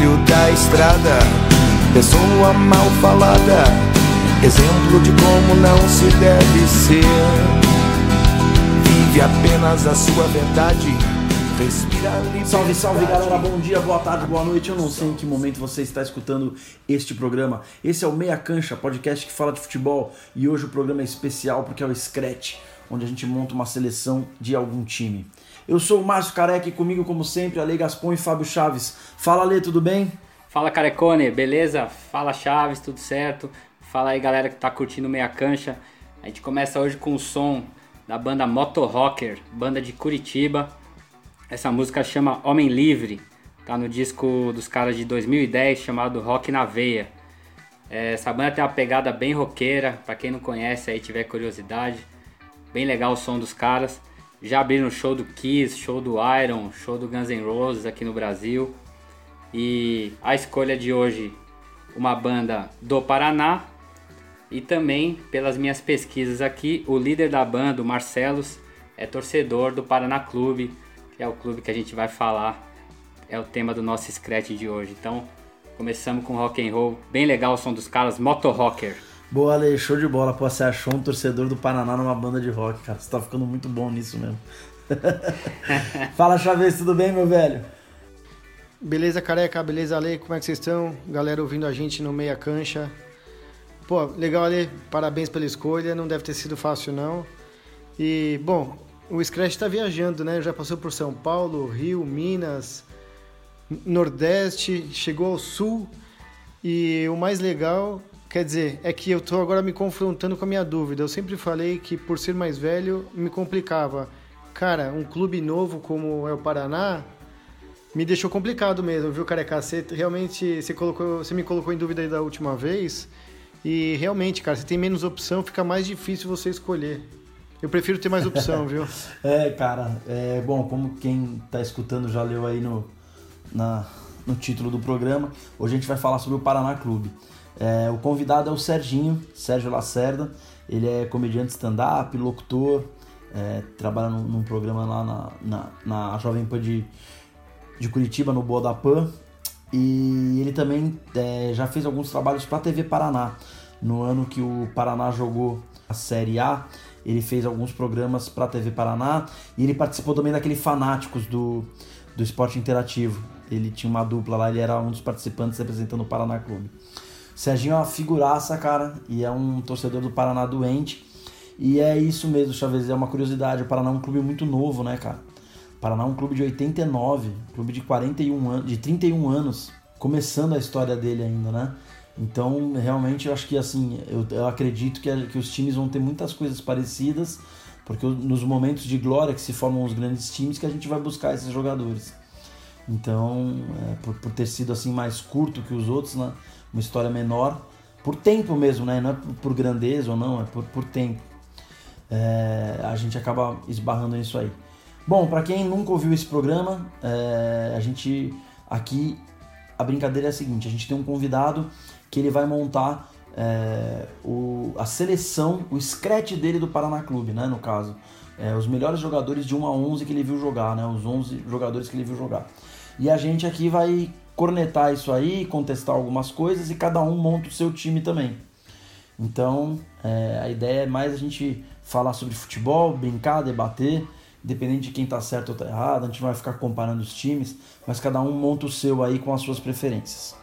filho da estrada, pessoa mal falada, exemplo de como não se deve ser. Vive apenas a sua verdade. Salve, salve galera, bom dia, boa tarde, boa noite. Eu não sei em que momento você está escutando este programa. Esse é o Meia Cancha, podcast que fala de futebol. E hoje o programa é especial porque é o Scratch, onde a gente monta uma seleção de algum time. Eu sou o Márcio Careca e comigo, como sempre, Ale Gaspon e Fábio Chaves. Fala, Ale, tudo bem? Fala Carecone, beleza? Fala Chaves, tudo certo? Fala aí galera que tá curtindo Meia Cancha. A gente começa hoje com o som da banda Moto Rocker, banda de Curitiba. Essa música chama Homem Livre, tá no disco dos caras de 2010 chamado Rock na Veia. É, essa banda tem uma pegada bem roqueira, pra quem não conhece aí tiver curiosidade. Bem legal o som dos caras. Já abriram show do Kiss, show do Iron, show do Guns N' Roses aqui no Brasil. E a escolha de hoje, uma banda do Paraná. E também, pelas minhas pesquisas aqui, o líder da banda, o Marcelos, é torcedor do Paraná Clube, que é o clube que a gente vai falar, é o tema do nosso scratch de hoje. Então, começamos com rock and roll, bem legal o som dos caras, Moto Rocker. Boa, Ale, show de bola. Pô, você achou um torcedor do Paraná numa banda de rock, cara. Você tá ficando muito bom nisso mesmo. Fala, Chaves, tudo bem, meu velho? Beleza, careca? Beleza, Ale? Como é que vocês estão? Galera ouvindo a gente no Meia Cancha. Pô, legal, Ale. Parabéns pela escolha. Não deve ter sido fácil, não. E, bom, o Scratch tá viajando, né? Já passou por São Paulo, Rio, Minas, Nordeste, chegou ao Sul. E o mais legal, quer dizer, é que eu tô agora me confrontando com a minha dúvida. Eu sempre falei que por ser mais velho me complicava. Cara, um clube novo como é o Paraná, me deixou complicado mesmo, viu, Careca? Você realmente você colocou, você me colocou em dúvida da última vez. E realmente, cara, você tem menos opção, fica mais difícil você escolher. Eu prefiro ter mais opção, viu? É, cara, é bom, como quem tá escutando já leu aí no, na, no título do programa, hoje a gente vai falar sobre o Paraná Clube. É, o convidado é o Serginho, Sérgio Lacerda. Ele é comediante stand-up, locutor, é, trabalha num, num, programa lá na, na, na Jovem Pan de, de Curitiba, no Boa da Pan. E ele também é, já fez alguns trabalhos para a TV Paraná. No ano que o Paraná jogou a Série A, ele fez alguns programas para a TV Paraná e ele participou também daquele Fanáticos do, do Esporte Interativo. Ele tinha uma dupla lá, ele era um dos participantes representando o Paraná Clube. Serginho é uma figuraça, cara, e é um torcedor do Paraná doente. E é isso mesmo, Chaves, é uma curiosidade. O Paraná é um clube muito novo, né, cara? O Paraná é um clube de 89, clube de 41 anos, de 31 anos, começando a história dele ainda, né? Então, realmente, eu acho que assim, eu, eu acredito que, que os times vão ter muitas coisas parecidas, porque nos momentos de glória que se formam os grandes times que a gente vai buscar esses jogadores. Então, é, por, por ter sido assim mais curto que os outros, né? Uma história menor, por tempo mesmo, né? Não é por, grandeza ou não, é por, por tempo. É, a gente acaba esbarrando nisso aí. Bom, para quem nunca ouviu esse programa, é, a gente aqui a brincadeira é a seguinte: a gente tem um convidado que ele vai montar é, o, a seleção, o scratch dele do Paraná Clube, né? No caso, é, os melhores jogadores de 1 a 11 que ele viu jogar, né? Os 11 jogadores que ele viu jogar. E a gente aqui vai cornetar isso aí, contestar algumas coisas e cada um monta o seu time também. Então, é, a ideia é mais a gente falar sobre futebol, brincar, debater, independente de quem tá certo ou tá errado, a gente vai ficar comparando os times, mas cada um monta o seu aí com as suas preferências.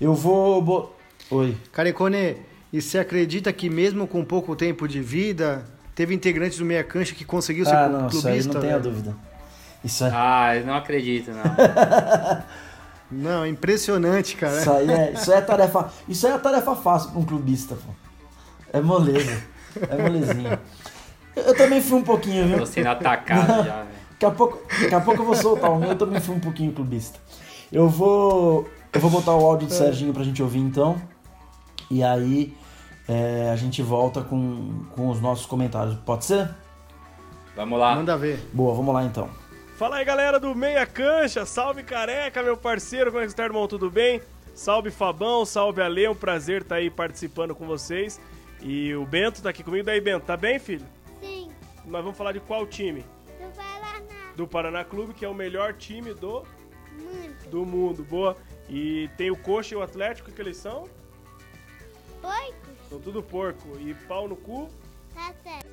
Eu vou. Bo... Oi. Carecone, e você acredita que mesmo com pouco tempo de vida, teve integrantes do Meia Cancha que conseguiu ser ah, não, clubista? Isso aí não tenha dúvida. Isso é... Ah, eu não acredito, não. não, é impressionante, cara. Isso aí é, isso aí é tarefa. Isso aí é tarefa fácil para um clubista, pô. É moleza. É molezinha. Eu também fui um pouquinho, viu? Tô sendo atacado já, velho. Daqui a, pouco, daqui a pouco eu vou soltar o meu, eu também fui um pouquinho clubista. Eu vou. Eu vou botar o áudio do Serginho pra gente ouvir então. E aí é, a gente volta com, com os nossos comentários. Pode ser? Vamos lá. Manda ver. Boa, vamos lá então. Fala aí galera do Meia Cancha, salve careca, meu parceiro, como é que está, irmão? Tudo bem? Salve Fabão, salve Ale, é um prazer estar aí participando com vocês. E o Bento tá aqui comigo, daí Bento, tá bem, filho? Sim, Nós vamos falar de qual time? do Paraná. Do Paraná Clube, que é o melhor time do, Muito. do mundo, boa. E tem o Coxa e o Atlético, que eles são? Porco. São tudo porco. E pau no cu? Tá certo.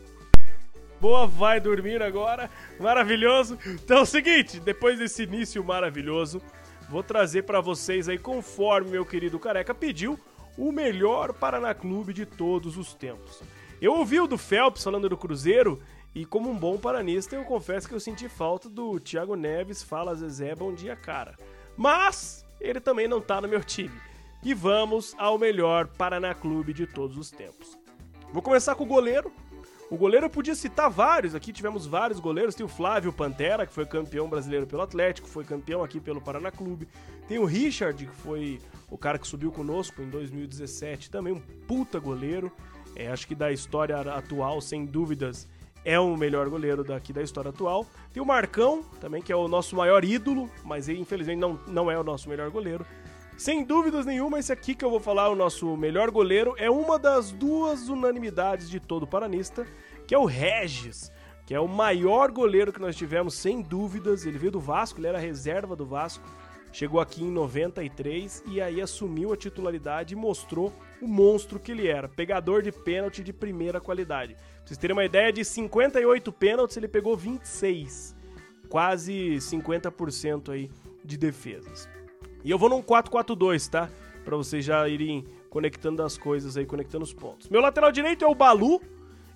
Boa, vai dormir agora. Maravilhoso. Então é o seguinte, depois desse início maravilhoso, vou trazer pra vocês aí, conforme meu querido Careca pediu, o melhor Paraná Clube de todos os tempos. Eu ouvi o do Phelps falando do Cruzeiro e como um bom paranista, eu confesso que eu senti falta do Thiago Neves, fala Zezé, bom dia, cara. Mas ele também não tá no meu time. E vamos ao melhor Paraná Clube de todos os tempos. Vou começar com o goleiro. O goleiro eu podia citar vários, aqui tivemos vários goleiros. Tem o Flávio Pantera, que foi campeão brasileiro pelo Atlético, foi campeão aqui pelo Paraná Clube. Tem o Richard, que foi o cara que subiu conosco em 2017, também um puta goleiro. É, acho que da história atual, sem dúvidas, é o melhor goleiro daqui da história atual. Tem o Marcão, também, que é o nosso maior ídolo, mas ele infelizmente não, não é o nosso melhor goleiro. Sem dúvidas nenhuma, esse aqui que eu vou falar, o nosso melhor goleiro, é uma das duas unanimidades de todo paranista, que é o Regis, que é o maior goleiro que nós tivemos, sem dúvidas. Ele veio do Vasco, ele era reserva do Vasco, chegou aqui em 93 e aí assumiu a titularidade e mostrou o monstro que ele era, pegador de pênalti de primeira qualidade. Pra vocês terem uma ideia, de 58 pênaltis ele pegou 26, quase 50% aí de defesas. E eu vou num 4-4-2, tá? Pra vocês já irem conectando as coisas aí, conectando os pontos. Meu lateral direito é o Balu.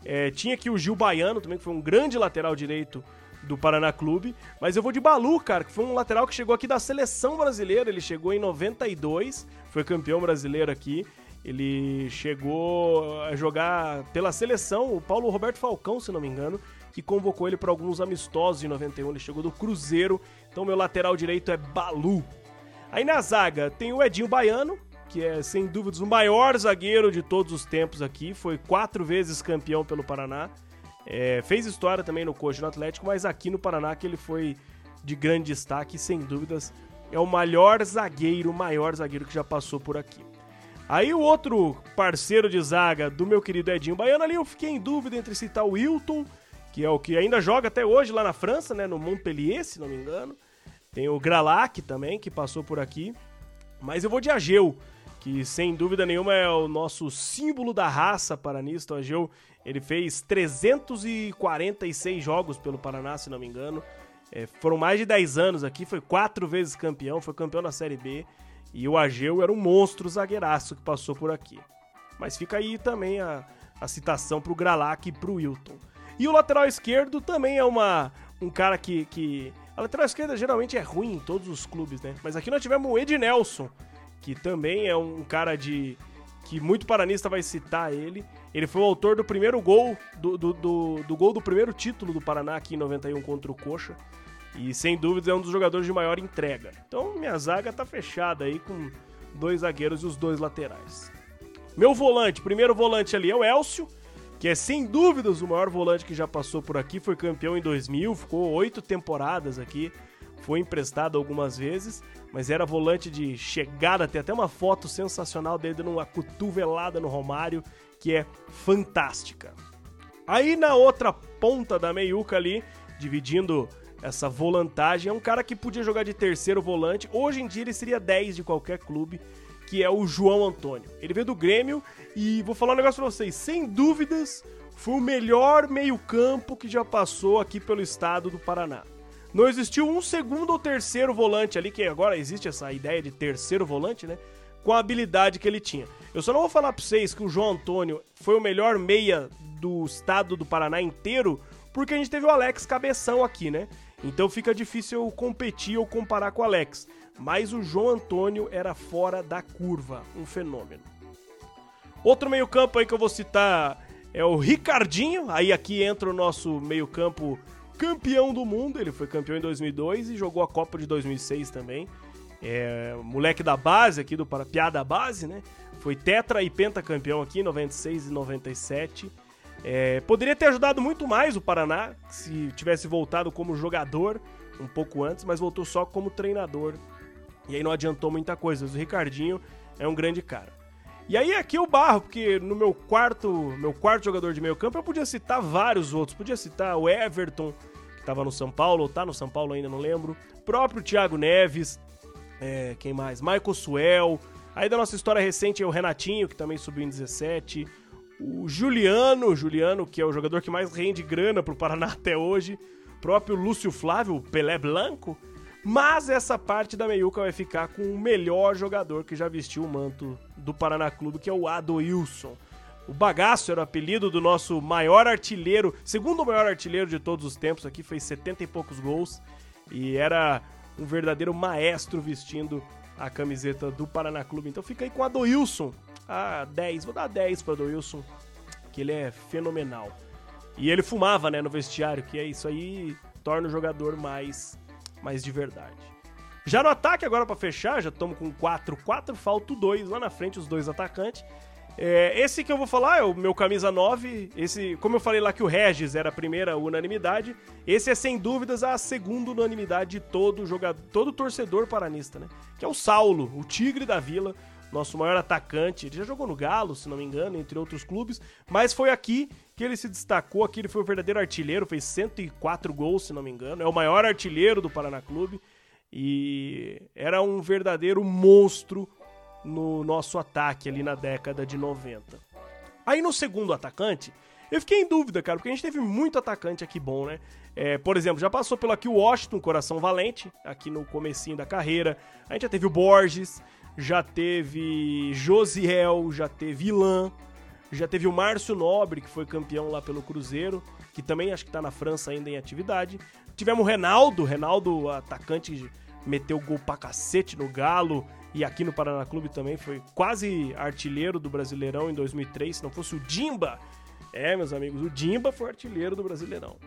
É, tinha aqui o Gil Baiano também, que foi um grande lateral direito do Paraná Clube. Mas eu vou de Balu, cara, que foi um lateral que chegou aqui da seleção brasileira. Ele chegou em 92, foi campeão brasileiro aqui. Ele chegou a jogar pela seleção, o Paulo Roberto Falcão, se não me engano, que convocou ele para alguns amistosos em 91. Ele chegou do Cruzeiro, então meu lateral direito é Balu. Aí na zaga tem o Edinho Baiano, que é sem dúvidas o maior zagueiro de todos os tempos aqui, foi quatro vezes campeão pelo Paraná. É, fez história também no Coxa no Atlético, mas aqui no Paraná que ele foi de grande destaque, sem dúvidas, é o maior zagueiro, o maior zagueiro que já passou por aqui. Aí o outro parceiro de zaga do meu querido Edinho Baiano ali, eu fiquei em dúvida entre citar o Wilton, que é o que ainda joga até hoje lá na França, né, no Montpellier, se não me engano. Tem o Gralac também, que passou por aqui. Mas eu vou de Ageu, que sem dúvida nenhuma é o nosso símbolo da raça paranista. O Ageu, ele fez 346 jogos pelo Paraná, se não me engano. É, foram mais de 10 anos aqui, foi quatro vezes campeão, foi campeão da Série B. E o Ageu era um monstro zagueiraço que passou por aqui. Mas fica aí também a, a citação pro Gralac e pro Wilton. E o lateral esquerdo também é uma, um cara que, que. A lateral esquerda geralmente é ruim em todos os clubes, né? Mas aqui nós tivemos o Ednelson, que também é um cara de. que muito paranista vai citar ele. Ele foi o autor do primeiro gol, do, do, do, do gol do primeiro título do Paraná aqui em 91 contra o Coxa. E sem dúvida é um dos jogadores de maior entrega. Então minha zaga tá fechada aí com dois zagueiros e os dois laterais. Meu volante, primeiro volante ali é o Elcio, que é sem dúvidas o maior volante que já passou por aqui, foi campeão em 2000, ficou oito temporadas aqui, foi emprestado algumas vezes, mas era volante de chegada, tem até uma foto sensacional dele dando uma cotovelada no Romário, que é fantástica. Aí na outra ponta da meiuca ali, dividindo essa volantagem, é um cara que podia jogar de terceiro volante, hoje em dia ele seria 10 de qualquer clube, que é o João Antônio. Ele veio do Grêmio e vou falar um negócio pra vocês, sem dúvidas, foi o melhor meio-campo que já passou aqui pelo estado do Paraná. Não existiu um segundo ou terceiro volante ali, que agora existe essa ideia de terceiro volante, né? Com a habilidade que ele tinha. Eu só não vou falar pra vocês que o João Antônio foi o melhor meia do estado do Paraná inteiro, porque a gente teve o Alex Cabeção aqui, né? Então fica difícil eu competir ou comparar com o Alex. Mas o João Antônio era fora da curva, um fenômeno. Outro meio-campo aí que eu vou citar é o Ricardinho. Aí aqui entra o nosso meio-campo campeão do mundo. Ele foi campeão em 2002 e jogou a Copa de 2006 também. É, moleque da base aqui do Parapiá da base, né? Foi tetra e pentacampeão aqui em 96 e 97. É, poderia ter ajudado muito mais o Paraná se tivesse voltado como jogador um pouco antes, mas voltou só como treinador. E aí não adiantou muita coisa. O Ricardinho é um grande cara. E aí aqui o barro, porque no meu quarto, meu quarto jogador de meio campo eu podia citar vários outros. Podia citar o Everton, que estava no São Paulo, ou tá no São Paulo ainda, não lembro. Próprio Thiago Neves. É, quem mais? Michael Suel. Aí da nossa história recente é o Renatinho, que também subiu em 17. O Juliano, Juliano, que é o jogador que mais rende grana pro Paraná até hoje. Próprio Lúcio Flávio, Pelé Blanco. Mas essa parte da meiuca vai ficar com o melhor jogador que já vestiu o manto do Paraná Clube, que é o Adoilson. O Bagaço era o apelido do nosso maior artilheiro, segundo maior artilheiro de todos os tempos aqui, fez 70 e poucos gols. E era um verdadeiro maestro vestindo a camiseta do Paraná Clube. Então fica aí com a Adoilson, a 10. Vou dar 10 para Adoilson, que ele é fenomenal. E ele fumava, né, no vestiário, que é isso aí torna o jogador mais mais de verdade. Já no ataque agora para fechar, já estamos com 4 4, falta dois lá na frente os dois atacantes. É, esse que eu vou falar é o meu camisa 9. Esse, como eu falei lá que o Regis era a primeira unanimidade, esse é sem dúvidas a segunda unanimidade de todo jogador, todo torcedor paranista, né? Que é o Saulo, o Tigre da Vila, nosso maior atacante. Ele já jogou no Galo, se não me engano, entre outros clubes, mas foi aqui que ele se destacou. Aqui ele foi o verdadeiro artilheiro, fez 104 gols, se não me engano. É o maior artilheiro do Paraná Clube e era um verdadeiro monstro no nosso ataque ali na década de 90. Aí no segundo atacante, eu fiquei em dúvida, cara, porque a gente teve muito atacante aqui bom, né? É, por exemplo, já passou pelo aqui o Washington, Coração Valente, aqui no comecinho da carreira. A gente já teve o Borges, já teve Josiel, já teve Ilan, já teve o Márcio Nobre, que foi campeão lá pelo Cruzeiro, que também acho que tá na França ainda em atividade. Tivemos o Renaldo, Renaldo, atacante, meteu gol pra cacete no Galo, e aqui no Paraná Clube também foi quase artilheiro do Brasileirão em 2003, se não fosse o Dimba. É, meus amigos, o Dimba foi artilheiro do Brasileirão.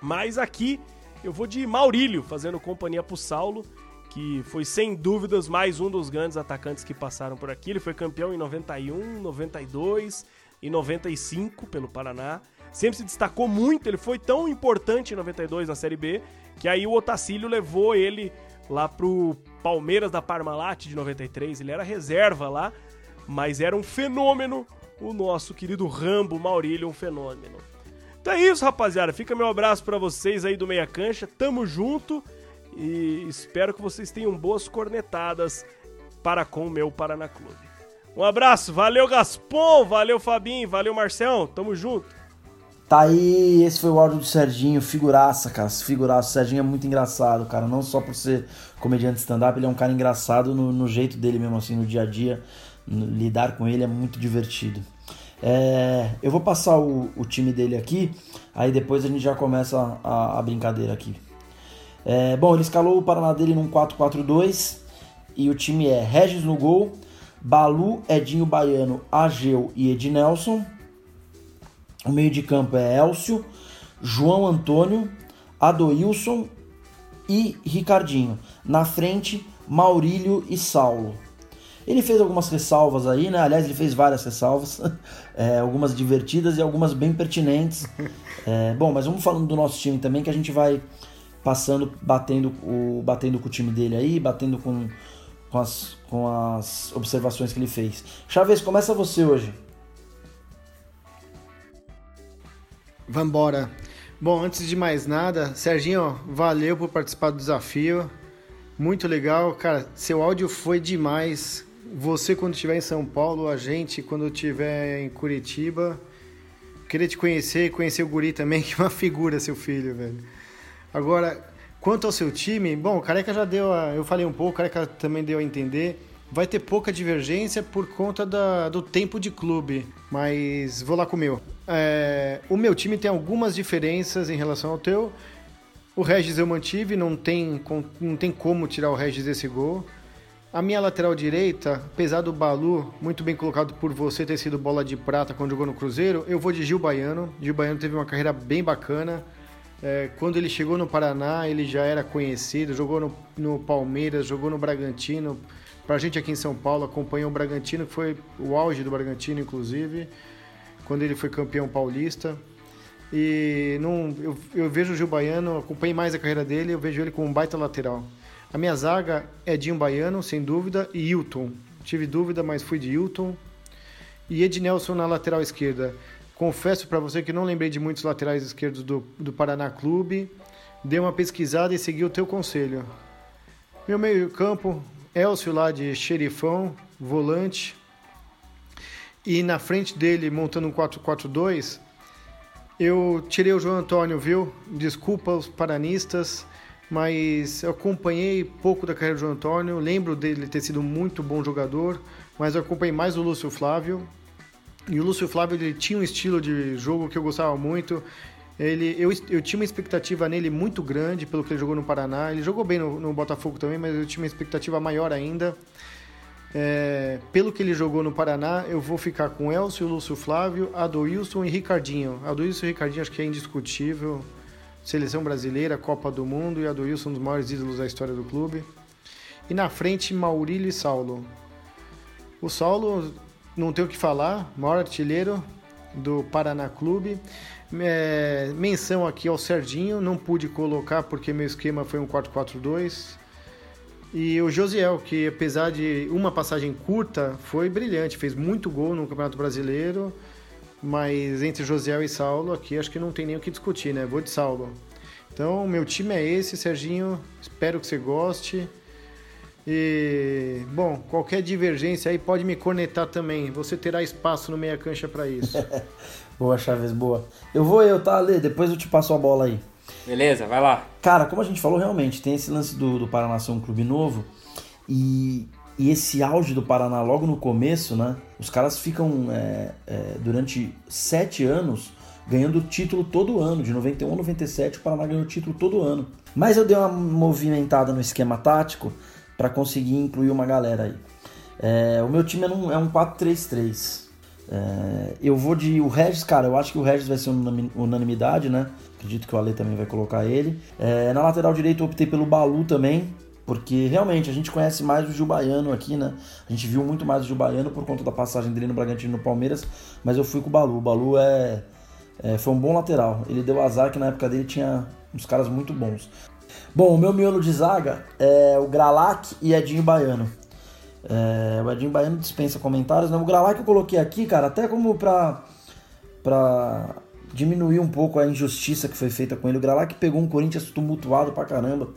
Mas aqui eu vou de Maurílio, fazendo companhia pro Saulo, que foi sem dúvidas mais um dos grandes atacantes que passaram por aqui. Ele foi campeão em 91, 92 e 95 pelo Paraná. Sempre se destacou muito, ele foi tão importante em 92 na Série B, que aí o Otacílio levou ele lá pro Palmeiras da Parmalat de 93, ele era reserva lá, mas era um fenômeno, o nosso querido Rambo Maurílio, um fenômeno. Então é isso, rapaziada. Fica meu abraço para vocês aí do Meia Cancha. Tamo junto e espero que vocês tenham boas cornetadas para com o meu Paraná Clube. Um abraço, valeu Gaspon, valeu Fabinho, valeu Marcel, tamo junto. Tá aí, esse foi o áudio do Serginho, figuraça, cara, figuraça. O Serginho é muito engraçado, cara, não só por ser comediante stand-up, ele é um cara engraçado no, no, jeito dele mesmo, assim, no dia a dia. Lidar com ele é muito divertido. É, eu vou passar o, o, time dele aqui, aí depois a gente já começa a, a brincadeira aqui. É, bom, ele escalou o Paraná dele num 4-4-2 e o time é Regis no gol, Balu, Edinho Baiano, Ageu e Ednelson. O meio de campo é Elcio, João Antônio, Adoilson e Ricardinho. Na frente, Maurílio e Saulo. Ele fez algumas ressalvas aí, né? Aliás, ele fez várias ressalvas, é, algumas divertidas e algumas bem pertinentes. É, bom, mas vamos falando do nosso time também, que a gente vai passando, batendo, o, batendo com o time dele aí, batendo com, com, as, com as observações que ele fez. Chaves, começa você hoje. Vambora. Bom, antes de mais nada, Serginho, valeu por participar do desafio. Muito legal, cara. Seu áudio foi demais. Você quando estiver em São Paulo, a gente quando estiver em Curitiba. Queria te conhecer, conhecer o Guri também, que é uma figura, seu filho, velho. Agora, quanto ao seu time, bom, o Careca já deu a, eu falei um pouco, o Careca também deu a entender. Vai ter pouca divergência por conta da, do tempo de clube, mas vou lá com o meu. É, o meu time tem algumas diferenças em relação ao teu. O Regis eu mantive, não tem, não tem como tirar o Regis desse gol. A minha lateral direita, apesar do Balu, muito bem colocado por você ter sido bola de prata quando jogou no Cruzeiro, eu vou de Gil Baiano. Gil Baiano teve uma carreira bem bacana. É, quando ele chegou no Paraná, ele já era conhecido, jogou no, no Palmeiras, jogou no Bragantino. Pra gente aqui em São Paulo, acompanhou o Bragantino, que foi o auge do Bragantino, inclusive, quando ele foi campeão paulista. E eu, eu vejo o Gil Baiano, acompanhei mais a carreira dele, eu vejo ele como um baita lateral. A minha zaga é Dinho Baiano, sem dúvida, e Hilton. Tive dúvida, mas fui de Hilton. E Ednelson na lateral esquerda. Confesso para você que não lembrei de muitos laterais esquerdos do, do Paraná Clube. Dei uma pesquisada e segui o teu conselho. Meu meio campo, Elcio lá de xerifão, volante. E na frente dele, montando um 4-4-2, eu tirei o João Antônio, viu? Desculpa os paranistas, mas eu acompanhei pouco da carreira do João Antônio. Lembro dele ter sido muito bom jogador, mas eu acompanhei mais o Lúcio Flávio. E o Lúcio Flávio ele tinha um estilo de jogo que eu gostava muito. Ele, eu, eu tinha uma expectativa nele muito grande pelo que ele jogou no Paraná. Ele jogou bem no, no Botafogo também, mas eu tinha uma expectativa maior ainda. É, pelo que ele jogou no Paraná, eu vou ficar com Elcio, Lúcio Flávio, Adoilson e Ricardinho. Adoilson e Ricardinho acho que é indiscutível. Seleção brasileira, Copa do Mundo e Adoilson um dos maiores ídolos da história do clube. E na frente, Maurílio e Saulo. O Saulo, não tem o que falar, maior artilheiro do Paraná Clube. É, menção aqui ao Serginho, não pude colocar porque meu esquema foi um 4-4-2. E o Josiel, que apesar de uma passagem curta, foi brilhante, fez muito gol no Campeonato Brasileiro. Mas entre Josiel e Saulo, aqui acho que não tem nem o que discutir, né? Vou de Saulo. Então, meu time é esse, Serginho. Espero que você goste. E, bom, qualquer divergência aí pode me cornetar também. Você terá espaço no meia cancha para isso. boa, Chaves, boa. Eu vou eu, tá, Lê? Depois eu te passo a bola aí. Beleza, vai lá. Cara, como a gente falou, realmente, tem esse lance do, do Paraná ser um clube novo. E, e esse auge do Paraná logo no começo, né? Os caras ficam é, é, durante sete anos ganhando título todo ano. De 91 a 97, o Paraná ganhou título todo ano. Mas eu dei uma movimentada no esquema tático para conseguir incluir uma galera aí. É, o meu time é um, é um 4-3-3. É, eu vou de. O Regis, cara, eu acho que o Regis vai ser unanimidade, né? Acredito que o Ale também vai colocar ele. É, na lateral direita eu optei pelo Balu também, porque realmente a gente conhece mais o Gil Baiano aqui, né? A gente viu muito mais o Gil Baiano por conta da passagem dele no Bragantino no Palmeiras, mas eu fui com o Balu. O Balu é, é, foi um bom lateral. Ele deu azar que na época dele tinha uns caras muito bons. Bom, o meu miolo de zaga é o Gralac e Edinho Baiano. É, o Edinho Baiano dispensa comentários. Né? O Gralac eu coloquei aqui, cara, até como pra, pra diminuir um pouco a injustiça que foi feita com ele. O Gralac pegou um Corinthians tumultuado pra caramba.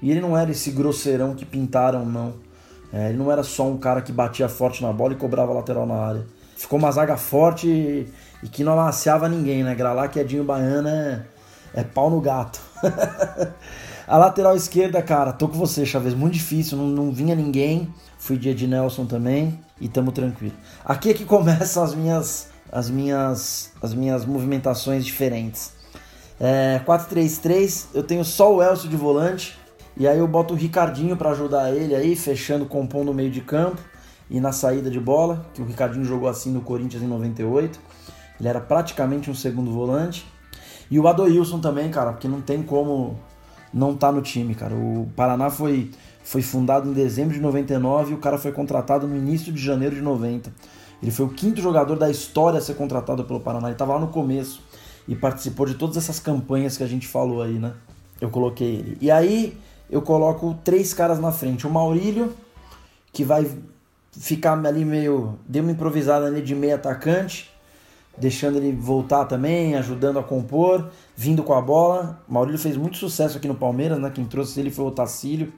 E ele não era esse grosseirão que pintaram, não. É, ele não era só um cara que batia forte na bola e cobrava lateral na área. Ficou uma zaga forte e, e que não amaciava ninguém, né? Gralac e Edinho Baiano é, é pau no gato. a lateral esquerda, cara, tô com você, Chaves. Muito difícil, não, não vinha ninguém. Fui de Ed Nelson também e tamo tranquilo. Aqui é que começam as minhas as minhas as minhas movimentações diferentes. É, 4-3-3, eu tenho só o Elcio de volante e aí eu boto o Ricardinho para ajudar ele aí, fechando, compondo no meio de campo e na saída de bola, que o Ricardinho jogou assim no Corinthians em 98. Ele era praticamente um segundo volante. E o Adoilson também, cara, porque não tem como não tá no time, cara. O Paraná foi foi fundado em dezembro de 99 e o cara foi contratado no início de janeiro de 90. Ele foi o quinto jogador da história a ser contratado pelo Paraná. Ele estava lá no começo e participou de todas essas campanhas que a gente falou aí, né? Eu coloquei ele. E aí eu coloco três caras na frente. O Maurílio, que vai ficar ali meio. Deu uma improvisada ali de meio atacante, deixando ele voltar também, ajudando a compor, vindo com a bola. Maurílio fez muito sucesso aqui no Palmeiras, né? Quem trouxe ele foi o Tacílio.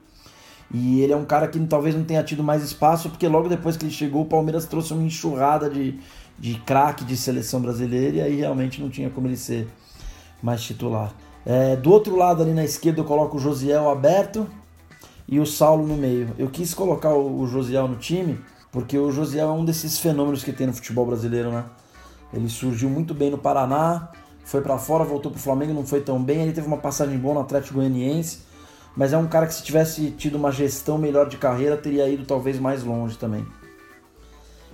E ele é um cara que talvez não tenha tido mais espaço, porque logo depois que ele chegou, o Palmeiras trouxe uma enxurrada de, de craque de seleção brasileira e aí realmente não tinha como ele ser mais titular. É, do outro lado, ali na esquerda, eu coloco o Josiel aberto e o Saulo no meio. Eu quis colocar o, o Josiel no time porque o Josiel é um desses fenômenos que tem no futebol brasileiro, né? Ele surgiu muito bem no Paraná, foi para fora, voltou pro Flamengo, não foi tão bem. Ele teve uma passagem boa no Atlético Goianiense mas é um cara que se tivesse tido uma gestão melhor de carreira teria ido talvez mais longe também.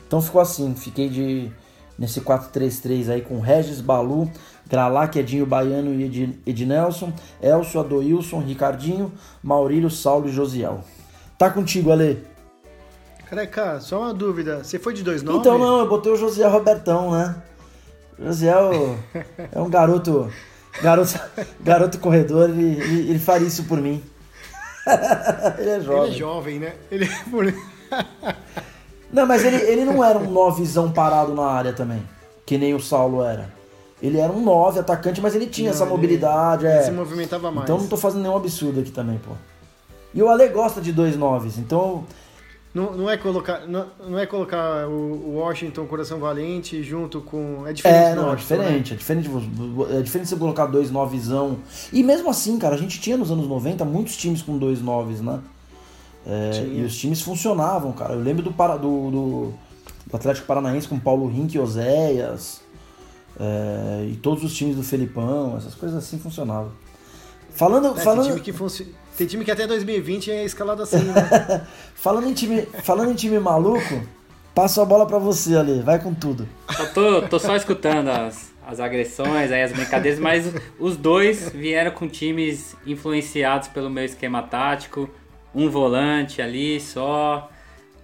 Então ficou assim, fiquei de nesse 4-3-3 aí com Regis Balu, Gralac, Edinho Baiano e Ed, Ednelson, Elcio, Adoilson, Ricardinho, Maurílio, Saulo e Josiel. Tá contigo, Ale. Careca, só uma dúvida. Você foi de dois nomes? Então não, eu botei o Josiel Robertão, né? Josiel é um garoto Garoto, garoto corredor, ele, ele, ele faria isso por mim. ele é jovem. Ele é jovem, né? Ele é... não, mas ele, ele não era um novizão parado na área também, que nem o Saulo era. Ele era um nove atacante, mas ele tinha não, essa mobilidade. Ele, é. se movimentava mais. Então não tô fazendo nenhum absurdo aqui também, pô. E o Ale gosta de dois noves, então Não, não é colocar, não, não é colocar o Washington Coração Valente junto com. É diferente É, não, é né? diferente. É diferente, é diferente você colocar dois novesão. E mesmo assim, cara, a gente tinha nos anos 90 muitos times com dois noves, né? É, e os times funcionavam, cara. Eu lembro do, Para- do, do, do Atlético Paranaense com Paulo Rink e Oséias. é, e todos os times do Felipão, essas coisas assim funcionavam. Falando, É, falando, time que funci- tem time que até 2020 é escalado assim, né? falando, em time, falando em time maluco, passo a bola pra você, Ale. Vai com tudo. Só tô, tô só escutando as, as agressões, aí as brincadeiras, mas os dois vieram com times influenciados pelo meu esquema tático. Um volante ali só.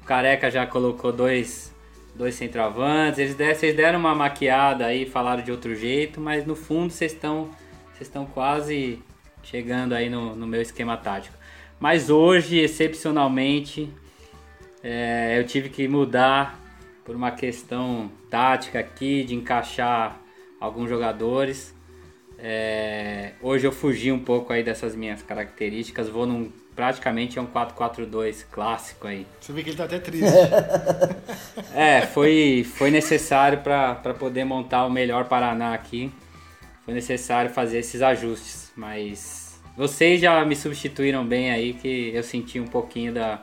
O Careca já colocou dois, dois centroavantes. Eles deram, vocês deram uma maquiada aí, falaram de outro jeito, mas no fundo vocês estão vocês estão quase chegando aí no, no meu esquema tático. Mas hoje, excepcionalmente, é, eu tive que mudar por uma questão tática aqui, de encaixar alguns jogadores. É, hoje eu fugi um pouco aí dessas minhas características, vou num praticamente é um 4-4-2 clássico aí. Você vê que ele tá até triste. É, foi, foi necessário para poder montar o melhor Paraná aqui. Foi necessário fazer esses ajustes, mas vocês já me substituíram bem aí, que eu senti um pouquinho da,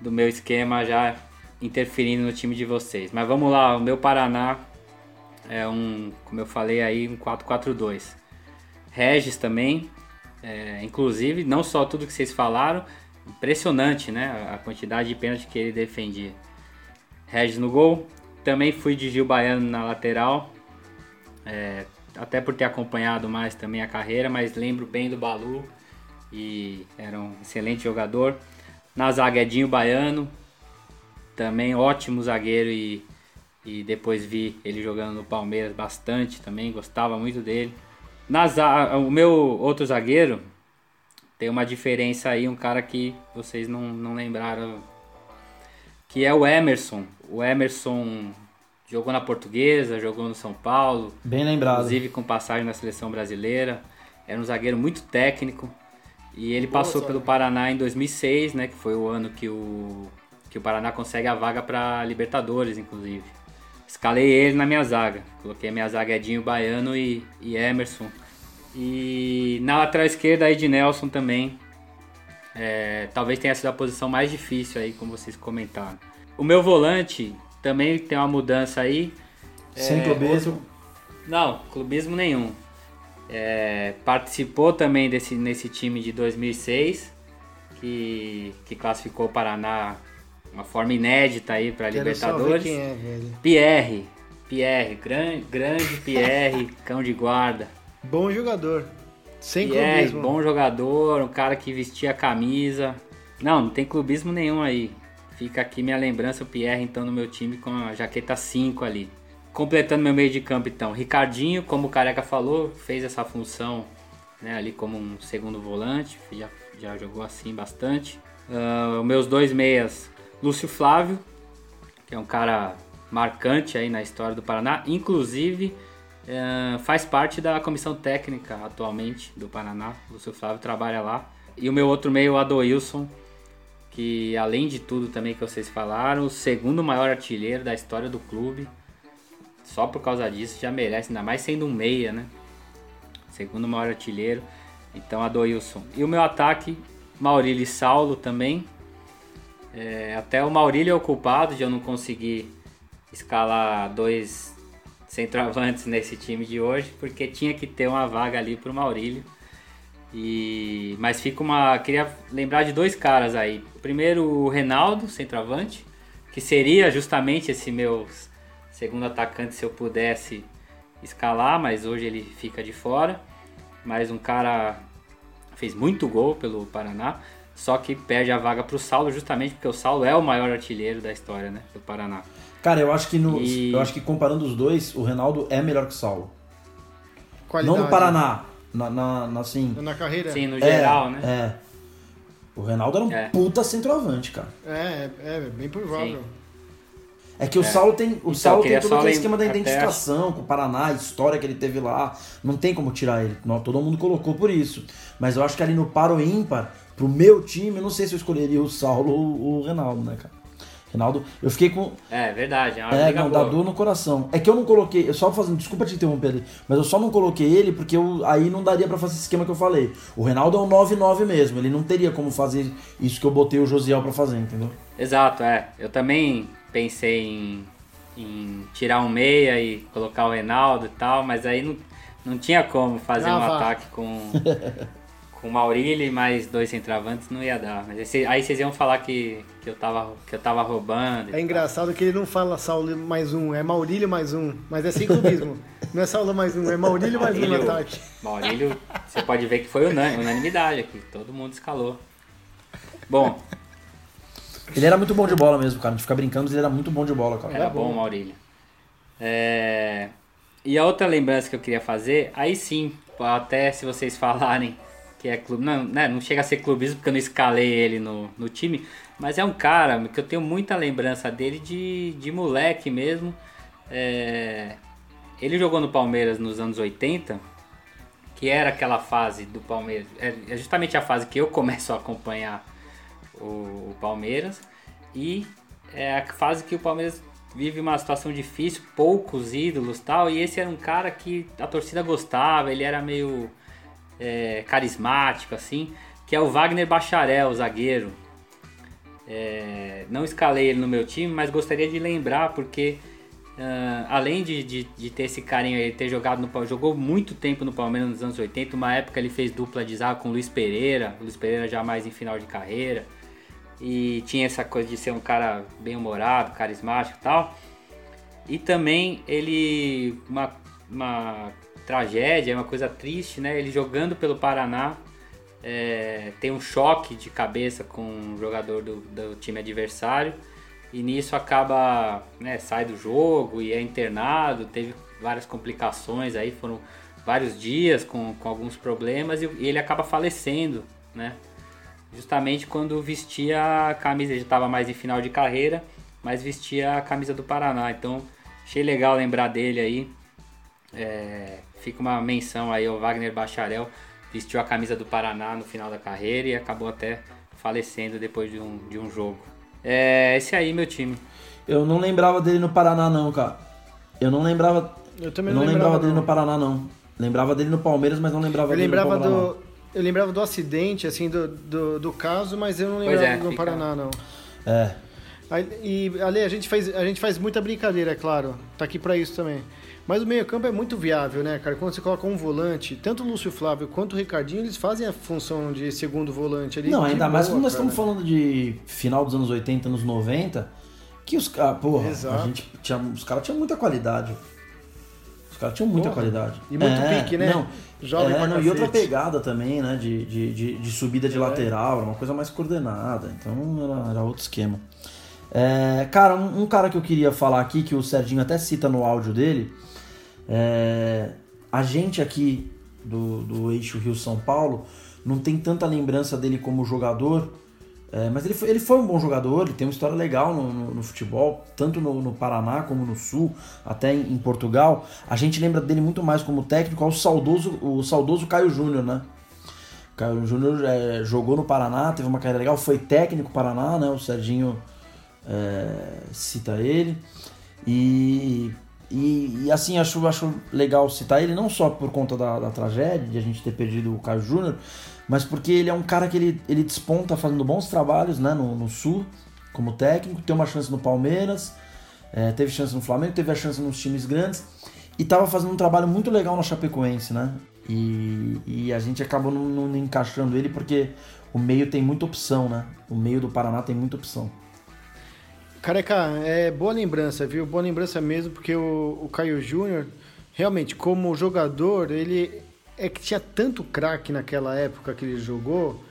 do meu esquema já interferindo no time de vocês. Mas vamos lá, o meu Paraná é um, como eu falei aí, um 4-4-2. Regis também, é, inclusive, não só tudo que vocês falaram, impressionante, né? A quantidade de pênalti que ele defendia. Regis no gol. Também fui de Gil Baiano na lateral. É, até por ter acompanhado mais também a carreira, mas lembro bem do Balu. E era um excelente jogador. Na zaga Edinho Baiano. Também ótimo zagueiro e, e depois vi ele jogando no Palmeiras bastante também. Gostava muito dele. Na za- o meu outro zagueiro tem uma diferença aí, um cara que vocês não, não lembraram que é o Emerson. O Emerson jogou na Portuguesa, jogou no São Paulo, Bem lembrado. inclusive com passagem na seleção brasileira. Era um zagueiro muito técnico e ele passou zaga. pelo Paraná em 2006, né, que foi o ano que o que o Paraná consegue a vaga para Libertadores, inclusive. Escalei ele na minha zaga. Coloquei minha zaga Edinho Baiano e, e Emerson. E na lateral esquerda aí de Nelson também. É, talvez tenha sido a posição mais difícil aí, como vocês comentaram. O meu volante também tem uma mudança aí. Sem É, clubismo. Não, clubismo nenhum. É, participou também desse, nesse time de 2006, que, que classificou o Paraná de uma forma inédita aí para Libertadores. quem é, velho. Pierre, Pierre, grande, grande Pierre, cão de guarda. Bom jogador. Sem Pierre, clubismo. bom jogador, um cara que vestia a camisa. Não, não tem clubismo nenhum aí. Fica aqui minha lembrança, o Pierre então no meu time com a jaqueta 5 ali. Completando meu meio de campo então, Ricardinho, como o Careca falou, fez essa função né, ali como um segundo volante, já, já jogou assim bastante. Os meus dois meias, Lúcio Flávio, que é um cara marcante aí na história do Paraná, inclusive eh, faz parte da comissão técnica atualmente do Paraná. Lúcio Flávio trabalha lá. E o meu outro meio, Adoilson, que além de tudo também que vocês falaram, o segundo maior artilheiro da história do clube. Só por causa disso já merece, ainda mais sendo um meia, né? Segundo maior artilheiro. Então, Adoilson. E o meu ataque, Maurílio e Saulo também. É, até o Maurílio é o culpado de eu não conseguir escalar dois centroavantes nesse time de hoje, porque tinha que ter uma vaga ali pro Maurílio. E mas fica uma, queria lembrar de dois caras aí. Primeiro o Reinaldo, centroavante, que seria justamente esse meu segundo atacante se eu pudesse escalar, mas hoje ele fica de fora. Mas um cara fez muito gol pelo Paraná, só que perde a vaga pro Saulo justamente porque o Saulo é o maior artilheiro da história, né, do Paraná. Cara, eu acho que no, E- eu acho que comparando os dois, o Reinaldo é melhor que o Saulo. Qualidade. Não no Paraná, na, na, na- assim. Na carreira? Sim, no é, geral, né? É. O Reinaldo era um É. puta centroavante, cara. É, é, é bem provável. É que o Saulo tem, o Então, Saulo tem todo aquele esquema da identificação com o Paraná, a história que ele teve lá. Não tem como tirar ele. Não, todo mundo colocou por isso. Mas eu acho que ali no paro ímpar, pro meu time, eu não sei se eu escolheria o Saulo ou o Reinaldo, né, cara? Reinaldo, eu fiquei com. É, verdade. É uma É, não, dá boa. dor no coração. É que eu não coloquei, eu só fazendo, desculpa te interromper ali, mas eu só não coloquei ele porque eu, aí não daria pra fazer esse esquema que eu falei. O Reinaldo é um 9-9 mesmo, ele não teria como fazer isso que eu botei o Josiel pra fazer, entendeu? Exato, é. Eu também pensei em, em tirar um meia e colocar o Reinaldo e tal, mas aí não, não tinha como fazer um ataque com, com o Maurílio e mais dois centravantes, não ia dar. Mas esse- aí vocês iam falar que, que, eu, tava, que eu tava roubando. É tal. engraçado que ele não fala Saulo mais um, é Maurílio mais um. Mas é sem clubismo. não é Saulo mais um, é Maurílio mais um no Maurílio. ataque. Maurílio, você pode ver que foi unan- unanimidade aqui, todo mundo escalou. Bom, Ele era muito bom de bola mesmo, cara. A gente fica brincando, mas ele era muito bom de bola, cara. Era bom, Maurílio. É, E a outra lembrança que eu queria fazer, aí sim, até se vocês falarem que é clube. Não, né, não chega a ser clubismo porque eu não escalei ele no, no time, mas é um cara que eu tenho muita lembrança dele de, de moleque mesmo. É, Ele jogou no Palmeiras nos anos 80, que era aquela fase do Palmeiras. É é justamente a fase que eu começo a acompanhar o, o Palmeiras. E é a fase que o Palmeiras vive uma situação difícil, poucos ídolos tal. E esse era um cara que a torcida gostava, ele era meio é, carismático, assim. Que é o Wagner Bacharel, zagueiro. É, não escalei ele no meu time, mas gostaria de lembrar porque ah, além de, de, de ter esse carinho aí, ter jogado no jogou muito tempo no Palmeiras nos anos 80. Uma época ele fez dupla de zaga com o Luiz Pereira, Luiz Pereira já mais em final de carreira. E tinha essa coisa de ser um cara bem humorado, carismático e tal. E também ele. Uma, uma tragédia, uma coisa triste, né? Ele jogando pelo Paraná. é, tem um choque de cabeça com um jogador do, do time adversário e nisso acaba, né, sai do jogo e é internado, teve várias complicações aí, foram vários dias com, com alguns problemas e, e ele acaba falecendo, né? Justamente quando vestia a camisa, ele estava mais em final de carreira, mas vestia a camisa do Paraná. Então achei legal lembrar dele aí. É, fica uma menção aí ao Wagner Bacharel, vestiu a camisa do Paraná no final da carreira e acabou até falecendo depois de um, de um jogo. É esse aí, meu time. Eu não lembrava dele no Paraná, não, cara. Eu não lembrava. Eu também eu não não lembrava, lembrava, dele não. no Paraná, não. Lembrava dele no Palmeiras, mas não lembrava Eu dele lembrava no Paraná. do. Eu lembrava do acidente, assim, do, do, do caso, mas eu não lembrava é, do fica- Paraná, não. É. Aí- E, Ale, a gente, faz, a gente faz muita brincadeira, é claro. Tá aqui pra isso também. Mas o meio-campo é muito viável, né, cara? Quando você coloca um volante, tanto o Lúcio Flávio quanto o Ricardinho, eles fazem a função de segundo volante ali. Não, ainda mais quando nós cara. estamos falando de final dos anos 80, anos 90, que os caras, porra, Exato. a gente tinha, os caras tinham muita qualidade. Os caras tinham muita Porra. qualidade. E muito pique, né? Não, Jovem é, não, e outra pegada também, né? De, de, de, de subida de lateral, era uma coisa mais coordenada. Então era, era outro esquema. É, cara, um, um cara que eu queria falar aqui, que o Serginho até cita no áudio dele, é, a gente aqui do, do eixo Rio-São Paulo não tem tanta lembrança dele como jogador, é, mas ele foi, ele foi um bom jogador, ele tem uma história legal no, no- no futebol, tanto no, no Paraná como no Sul, até em, em Portugal. A gente lembra dele muito mais como técnico ao saudoso, o saudoso Caio Júnior, né? Caio Júnior é, jogou no Paraná, teve uma carreira legal, foi técnico Paraná, né? O Serginho é, cita ele. E, e, e, assim, acho, acho legal citar ele, não só por conta da, da tragédia, de a gente ter perdido o Caio Júnior, mas porque ele é um cara que ele, ele desponta fazendo bons trabalhos né, no, no Sul, como técnico, tem uma chance no Palmeiras, é, teve chance no Flamengo, teve a chance nos times grandes, e tava fazendo um trabalho muito legal na Chapecoense, né? E, e a gente acabou não, não encaixando ele porque o meio tem muita opção, né? O meio do Paraná tem muita opção. Careca, é boa lembrança, viu? Boa lembrança mesmo, porque o, o Caio Júnior, realmente, como jogador, ele é que tinha tanto craque naquela época que ele jogou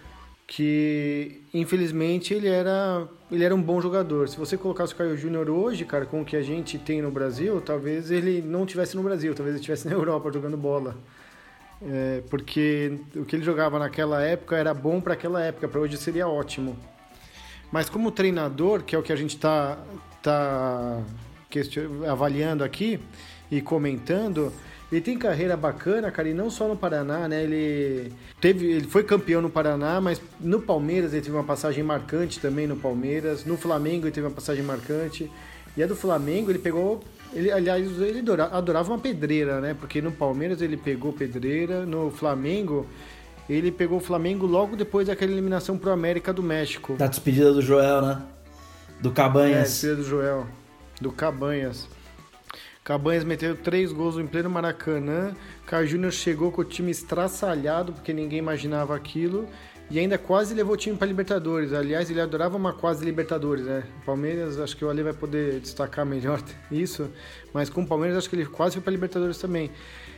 que infelizmente ele era ele era um bom jogador. Se você colocasse o Caio Júnior hoje, cara, com o que a gente tem no Brasil, talvez ele não tivesse no Brasil, talvez ele estivesse na Europa jogando bola. É, porque o que ele jogava naquela época era bom para aquela época, para hoje seria ótimo. Mas como treinador, que é o que a gente está tá question- avaliando aqui e comentando, ele tem carreira bacana, cara, e não só no Paraná, né? Ele teve, ele foi campeão no Paraná, mas no Palmeiras ele teve uma passagem marcante também no Palmeiras. No Flamengo ele teve uma passagem marcante. E a do Flamengo ele pegou, ele aliás ele adora- adorava uma pedreira, né? Porque no Palmeiras ele pegou pedreira, no Flamengo ele pegou o Flamengo logo depois daquela eliminação pro América do México. Da despedida do Joel, né? Do É, Cabanhas. despedida do Joel, do Cabanhas. Cabanhas meteu três gols em pleno Maracanã. Caio Júnior chegou com o time estraçalhado, porque ninguém imaginava aquilo. E ainda quase levou o time para Libertadores. Aliás, ele adorava uma quase Libertadores, né? Palmeiras, acho que o Ali vai poder destacar melhor isso. Mas com o Palmeiras, acho que ele quase foi para Libertadores também.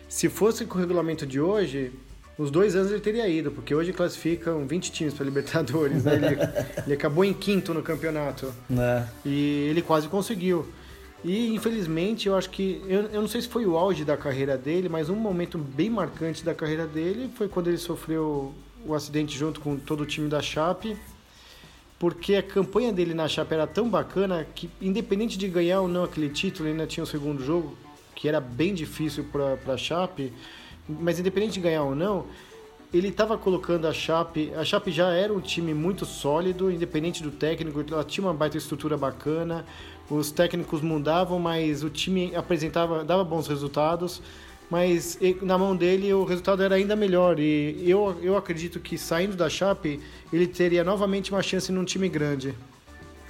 Se fosse com o regulamento de hoje, os dois anos ele teria ido, porque hoje classificam 20 times para Libertadores. Né? Ele, ele acabou em quinto no campeonato. Né? E ele quase conseguiu. E infelizmente eu acho que. Eu, eu não sei se foi o auge da carreira dele, mas um momento bem marcante da carreira dele foi quando ele sofreu o acidente junto com todo o time da Chape. Porque a campanha dele na Chape era tão bacana que, independente de ganhar ou não aquele título, ele ainda tinha o segundo jogo, que era bem difícil para a Chape. Mas independente de ganhar ou não, ele estava colocando a Chape. A Chape já era um time muito sólido, independente do técnico, ela tinha uma baita estrutura bacana. Os técnicos mudavam, mas o time apresentava, dava bons resultados. Mas na mão dele o resultado era ainda melhor. E eu, eu acredito que saindo da Chape, ele teria novamente uma chance num time grande.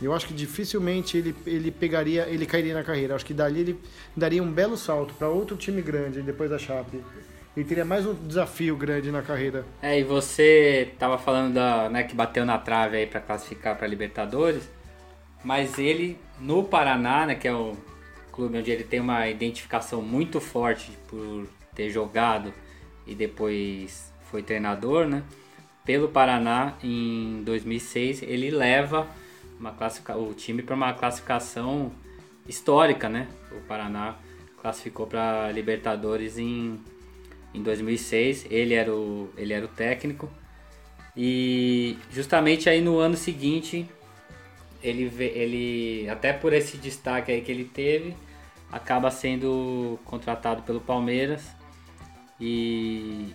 Eu acho que dificilmente ele, ele pegaria, ele cairia na carreira. Acho que dali ele daria um belo salto para outro time grande depois da Chape. Ele teria mais um desafio grande na carreira. É, e você tava falando da, né, que bateu na trave aí para classificar para Libertadores, mas ele no Paraná, né, que é o clube onde ele tem uma identificação muito forte por ter jogado e depois foi treinador, né? Pelo Paraná em 2006 ele leva uma o time para uma classificação histórica, né? O Paraná classificou para Libertadores em em 2006. Ele era o, ele era o técnico. E justamente aí no ano seguinte, ele, ele até por esse destaque aí que ele teve, acaba sendo contratado pelo Palmeiras. E,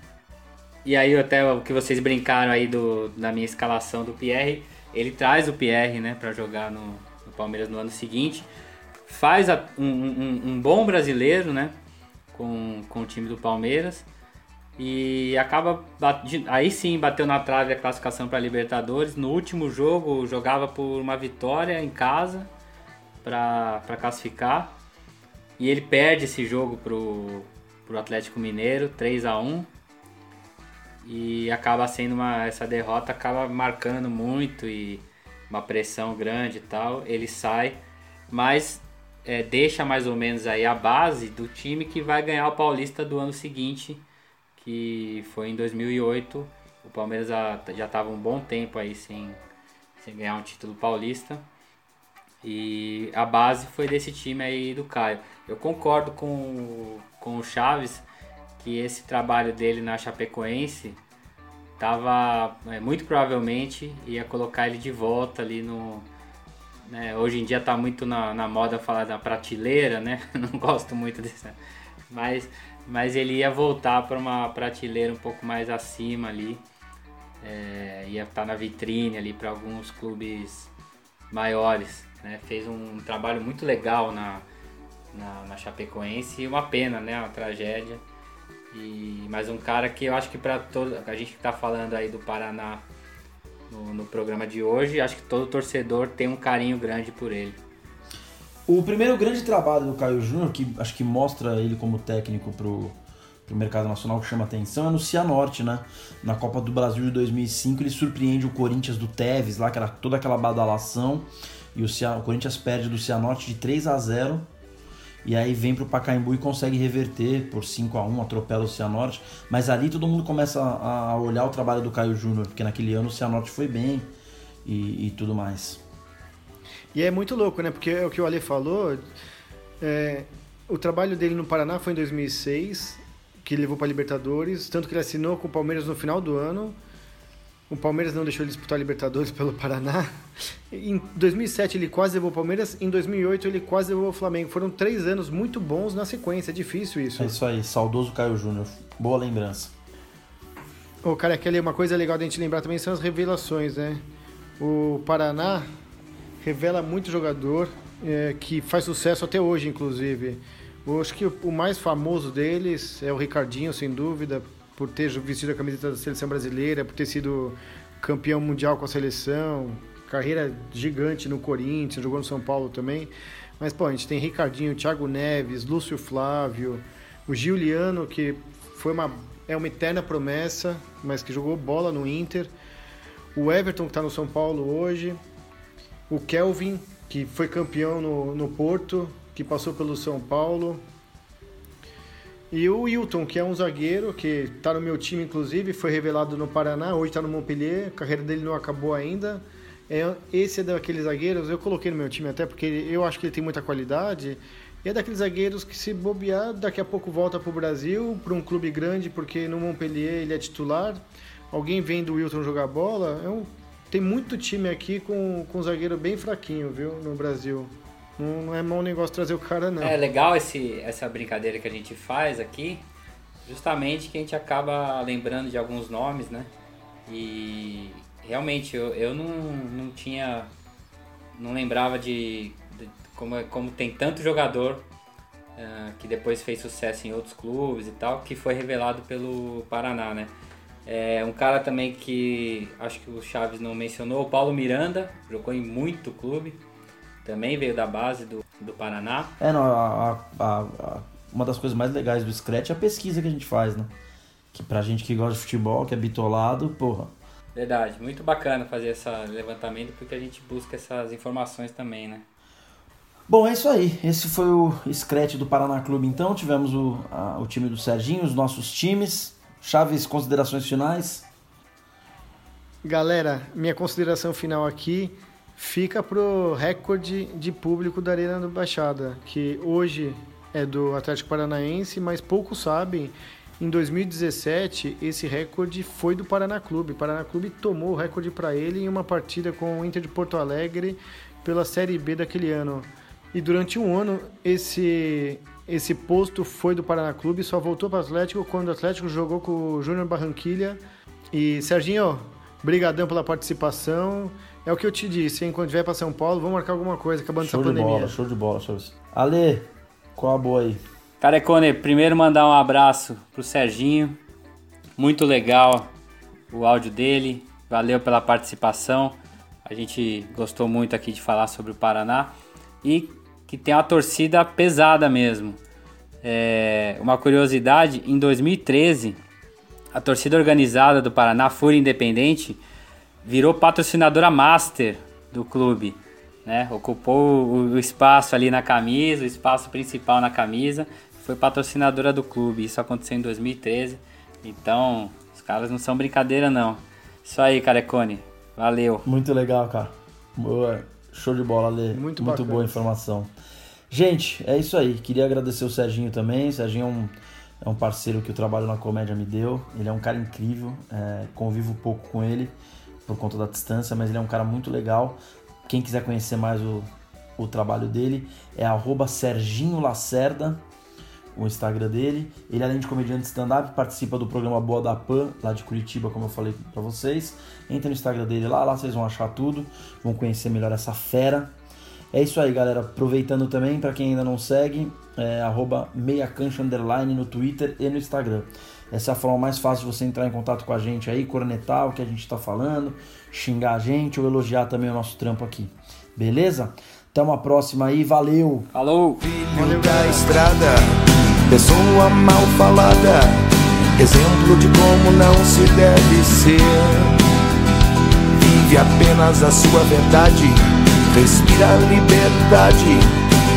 e aí até o que vocês brincaram aí do, da minha escalação do Pierre, ele traz o Pierre né, para jogar no, no Palmeiras no ano seguinte. Faz a- um, um- um bom brasileiro, né? Com, com o time do Palmeiras e acaba aí sim bateu na trave a classificação para Libertadores. No último jogo jogava por uma vitória em casa para classificar e ele perde esse jogo pro, pro Atlético Mineiro 3 a 1 e acaba sendo uma essa derrota acaba marcando muito e uma pressão grande e tal. Ele sai, mas é, deixa mais ou menos aí a base do time que vai ganhar o Paulista do ano seguinte, que foi em 2008. O Palmeiras já estava um bom tempo aí sem, sem ganhar um título paulista. E a base foi desse time aí do Caio. Eu concordo com, com o Chaves que esse trabalho dele na Chapecoense tava é, muito provavelmente ia colocar ele de volta ali no, né, hoje em dia tá muito na, na moda falar da prateleira, né? Não gosto muito desse. Mas, mas ele ia voltar para uma prateleira um pouco mais acima ali. É, ia estar na vitrine ali para alguns clubes maiores. Né? Fez um trabalho muito legal na, na, na Chapecoense e uma pena, né? Uma tragédia. E, mas um cara que eu acho que para todo. A gente que tá falando aí do Paraná no, no programa de hoje. Acho que todo torcedor tem um carinho grande por ele. O primeiro grande trabalho do Caio Júnior, que acho que mostra ele como técnico pro, pro mercado nacional, que chama atenção, é no Cianorte, né? Na Copa do Brasil de 2005, ele surpreende o Corinthians do Tevez, lá que era toda aquela badalação, e o, Cia- o Corinthians perde do Cianorte de 3 a 0 e aí vem pro Pacaembu e consegue reverter por 5 a 1 atropela o Cianorte, mas ali todo mundo começa a, olhar o trabalho do Caio Júnior, porque naquele ano o Cianorte foi bem e, e tudo mais. E é muito louco, né? Porque é o que o Ale falou. é, o trabalho dele no Paraná foi em 2006, que levou para Libertadores, tanto que ele assinou com o Palmeiras no final do ano. O Palmeiras não deixou ele disputar a Libertadores pelo Paraná. Em 2007 ele quase levou o Palmeiras, em 2008 ele quase levou o Flamengo. Foram três anos muito bons na sequência, é difícil isso. É isso aí, saudoso Caio Júnior. Boa lembrança. Ô, cara, aquele, uma coisa legal da gente lembrar também são as revelações, né? O Paraná revela muito jogador é, que faz sucesso até hoje, inclusive. Eu acho que o, o mais famoso deles é o Ricardinho, sem dúvida, por ter vestido a camiseta da seleção brasileira, por ter sido campeão mundial com a seleção, carreira gigante no Corinthians, jogou no São Paulo também. Mas, pô, a gente tem Ricardinho, Thiago Neves, Lúcio Flávio, o Giuliano, que foi uma, é uma eterna promessa, mas que jogou bola no Inter. O Everton, que está no São Paulo hoje. O Kelvin, que foi campeão no, no Porto, que passou pelo São Paulo. E o Wilton, que é um zagueiro que está no meu time, inclusive, foi revelado no Paraná, hoje está no Montpellier, a carreira dele não acabou ainda. É, esse é daqueles zagueiros, eu coloquei no meu time até porque eu acho que ele tem muita qualidade. E é daqueles zagueiros que, se bobear, daqui a pouco volta para o Brasil, para um clube grande, porque no Montpellier ele é titular. Alguém vem do Wilton jogar bola. É um, tem muito time aqui com, com um zagueiro bem fraquinho, viu, no Brasil. Não, é mau negócio trazer o cara, não. É legal esse, essa brincadeira que a gente faz aqui, justamente que a gente acaba lembrando de alguns nomes, né? E realmente eu, eu não, não tinha. Não lembrava de, de como, como tem tanto jogador uh, que depois fez sucesso em outros clubes e tal, que foi revelado pelo Paraná, né? É, um cara também que acho que o Chaves não mencionou, o Paulo Miranda, jogou em muito clube também veio da base do, do Paraná. É, não, a, a, a, uma das coisas mais legais do Scratch é a pesquisa que a gente faz, né? Que pra gente que gosta de futebol, que é bitolado, porra. Verdade, muito bacana fazer esse levantamento porque a gente busca essas informações também, né? Bom, é isso aí. Esse foi o Scratch do Paraná Clube, então. Tivemos o, a, o time do Serginho, os nossos times. Chaves, considerações finais? Galera, minha consideração final aqui fica pro recorde de público da Arena do Baixada, que hoje é do Atlético Paranaense, mas poucos sabem. Em 2017, esse recorde foi do Paraná Clube. Paraná Clube tomou o recorde para ele em uma partida com o Inter de Porto Alegre pela Série B daquele ano. E durante um ano, esse, esse posto foi do Paraná Clube, só voltou para o Atlético quando o Atlético jogou com o Júnior Barranquilha. E Serginho, brigadão pela participação. É o que eu te disse, hein? Quando vier pra São Paulo, vamos marcar alguma coisa acabando show essa pandemia. Bola, show de bola, show de bola. Ale, qual a boa aí? Carecone, primeiro mandar um abraço pro Serginho. Muito legal o áudio dele. Valeu pela participação. A gente gostou muito aqui de falar sobre o Paraná. E que tem uma torcida pesada mesmo. É, uma curiosidade, em 2013, a torcida organizada do Paraná, Fúria Independente, virou patrocinadora master do clube. Né? Ocupou o espaço ali na camisa, o espaço principal na camisa, foi patrocinadora do clube. Isso aconteceu em 2013. Então, os caras não são brincadeira não. Isso aí, Carecone. Valeu. Muito legal, cara. Boa. Show de bola, Lê. Muito, Muito boa informação. Gente, é isso aí. Queria agradecer o Serginho também. O Serginho é um, é um parceiro que o trabalho na comédia me deu. Ele é um cara incrível. É, convivo pouco com ele por conta da distância, mas ele é um cara muito legal. Quem quiser conhecer mais o, o trabalho dele é arroba Serginho Lacerda, o Instagram dele. Ele, além de comediante stand-up, participa do programa Boa da Pan, lá de Curitiba, como eu falei para vocês. Entra no Instagram dele lá, lá vocês vão achar tudo, vão conhecer melhor essa fera. É isso aí, galera. Aproveitando também, para quem ainda não segue, é meiacancha underline no Twitter e no Instagram. Essa é a forma mais fácil de você entrar em contato com a gente aí, cornetar o que a gente está falando, xingar a gente ou elogiar também o nosso trampo aqui. Beleza? Até uma próxima aí, valeu! Falou! Filho da estrada, pessoa mal falada, exemplo de como não se deve ser. Vive apenas a sua verdade, respira liberdade